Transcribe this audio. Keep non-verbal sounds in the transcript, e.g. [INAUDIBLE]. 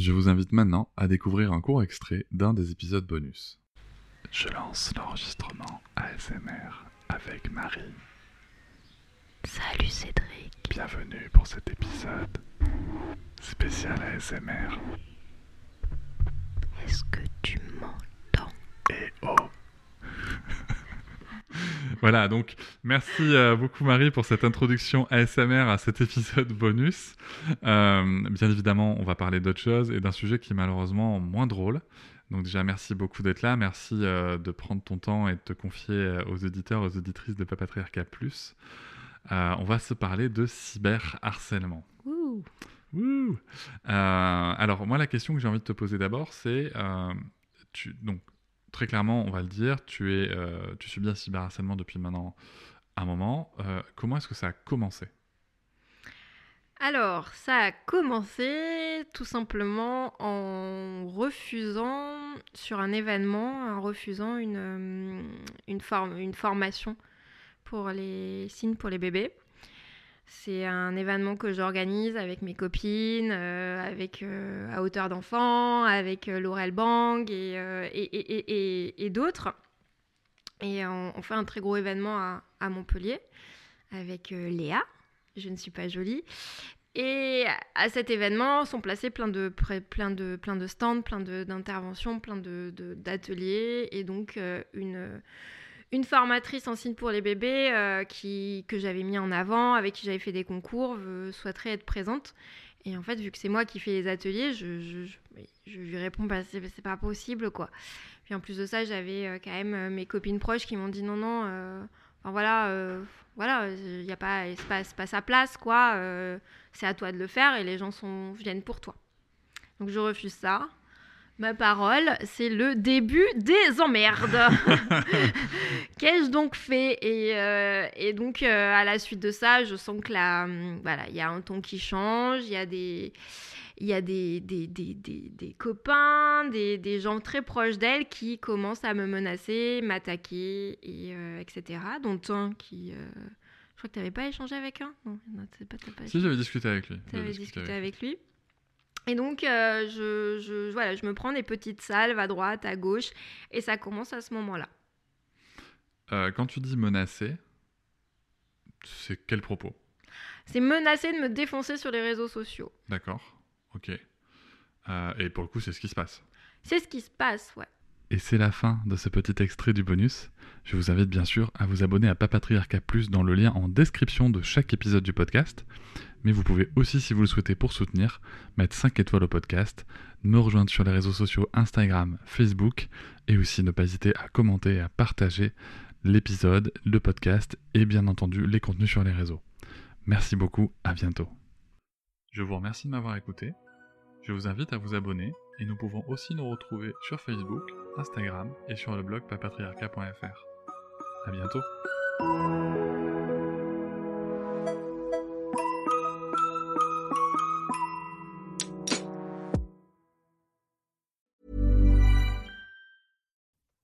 Je vous invite maintenant à découvrir un court extrait d'un des épisodes bonus. Je lance l'enregistrement ASMR avec Marie. Salut Cédric. Bienvenue pour cet épisode spécial ASMR. Est-ce que tu m'entends? Et oh Voilà, donc merci euh, beaucoup Marie pour cette introduction ASMR à cet épisode bonus. Euh, bien évidemment, on va parler d'autre chose et d'un sujet qui est malheureusement moins drôle. Donc déjà, merci beaucoup d'être là. Merci euh, de prendre ton temps et de te confier aux auditeurs, aux auditrices de Papatriarcat Plus. on va se parler de cyberharcèlement. Ouh. Ouh. alors moi, la question que j'ai envie de te poser d'abord, c'est... tu, donc, très clairement, on va le dire, tu, es, tu subis un cyberharcèlement depuis maintenant un moment. comment est-ce que ça a commencé? Alors, ça a commencé tout simplement en refusant sur un événement, en refusant une, une, une formation pour les signes pour les bébés. C'est un événement que j'organise avec mes copines, euh, avec euh, à hauteur d'enfant, avec euh, Laurel Bang et, et, d'autres. Et on, fait un très gros événement à, Montpellier avec Léa, je ne suis pas jolie. Et à cet événement sont placés plein de, plein de, plein de stands, plein d'interventions, plein d'ateliers, de, et donc euh, une, une formatrice en signe pour les bébés euh, qui, que j'avais mis en avant, avec qui j'avais fait des concours, souhaiterait être présente. Et en fait, vu que c'est moi qui fais les ateliers, je, lui réponds c'est pas possible quoi. Puis en plus de ça, j'avais euh, quand même mes copines proches qui m'ont dit non, non, enfin voilà voilà, il n'y a pas, pas, pas, sa place, quoi. Euh, c'est à toi de le faire et les gens sont, viennent pour toi. Donc je refuse ça. Ma parole, c'est le début des emmerdes. [LAUGHS] Qu'ai-je donc fait? Et, euh, et, donc, euh, à la suite de ça, je sens que là, hum, voilà, il y a un ton qui change, il y a des il y a des, des, des, des copains, des, gens très proches d'elle qui commencent à me menacer, m'attaquer, et, euh, etc. Dont un qui... Je crois que tu n'avais pas échangé avec un? Non, pas, pas Si, j'avais discuté avec lui. Tu avais discuté, avec, lui. Et donc, euh, je, je, voilà, je me prends des petites salves à droite, à gauche, et ça commence à ce moment-là. quand tu dis menacer, c'est quel propos? C'est menacer de me défoncer sur les réseaux sociaux. D'accord. Ok. Euh, et pour le coup, c'est ce qui se passe. C'est ce qui se passe, ouais. Et c'est la fin de ce petit extrait du bonus. Je vous invite bien sûr à vous abonner à Papatriarca Plus dans le lien en description de chaque épisode du podcast. Mais vous pouvez aussi, si vous le souhaitez pour soutenir, mettre 5 étoiles au podcast, me rejoindre sur les réseaux sociaux Instagram, Facebook, et aussi ne pas hésiter à commenter et à partager l'épisode, le podcast et bien entendu les contenus sur les réseaux. Merci beaucoup, à bientôt. Je vous remercie de m'avoir écouté. Je vous invite à vous abonner et nous pouvons aussi nous retrouver sur Facebook, Instagram et sur le blog papatriarca.fr. A bientôt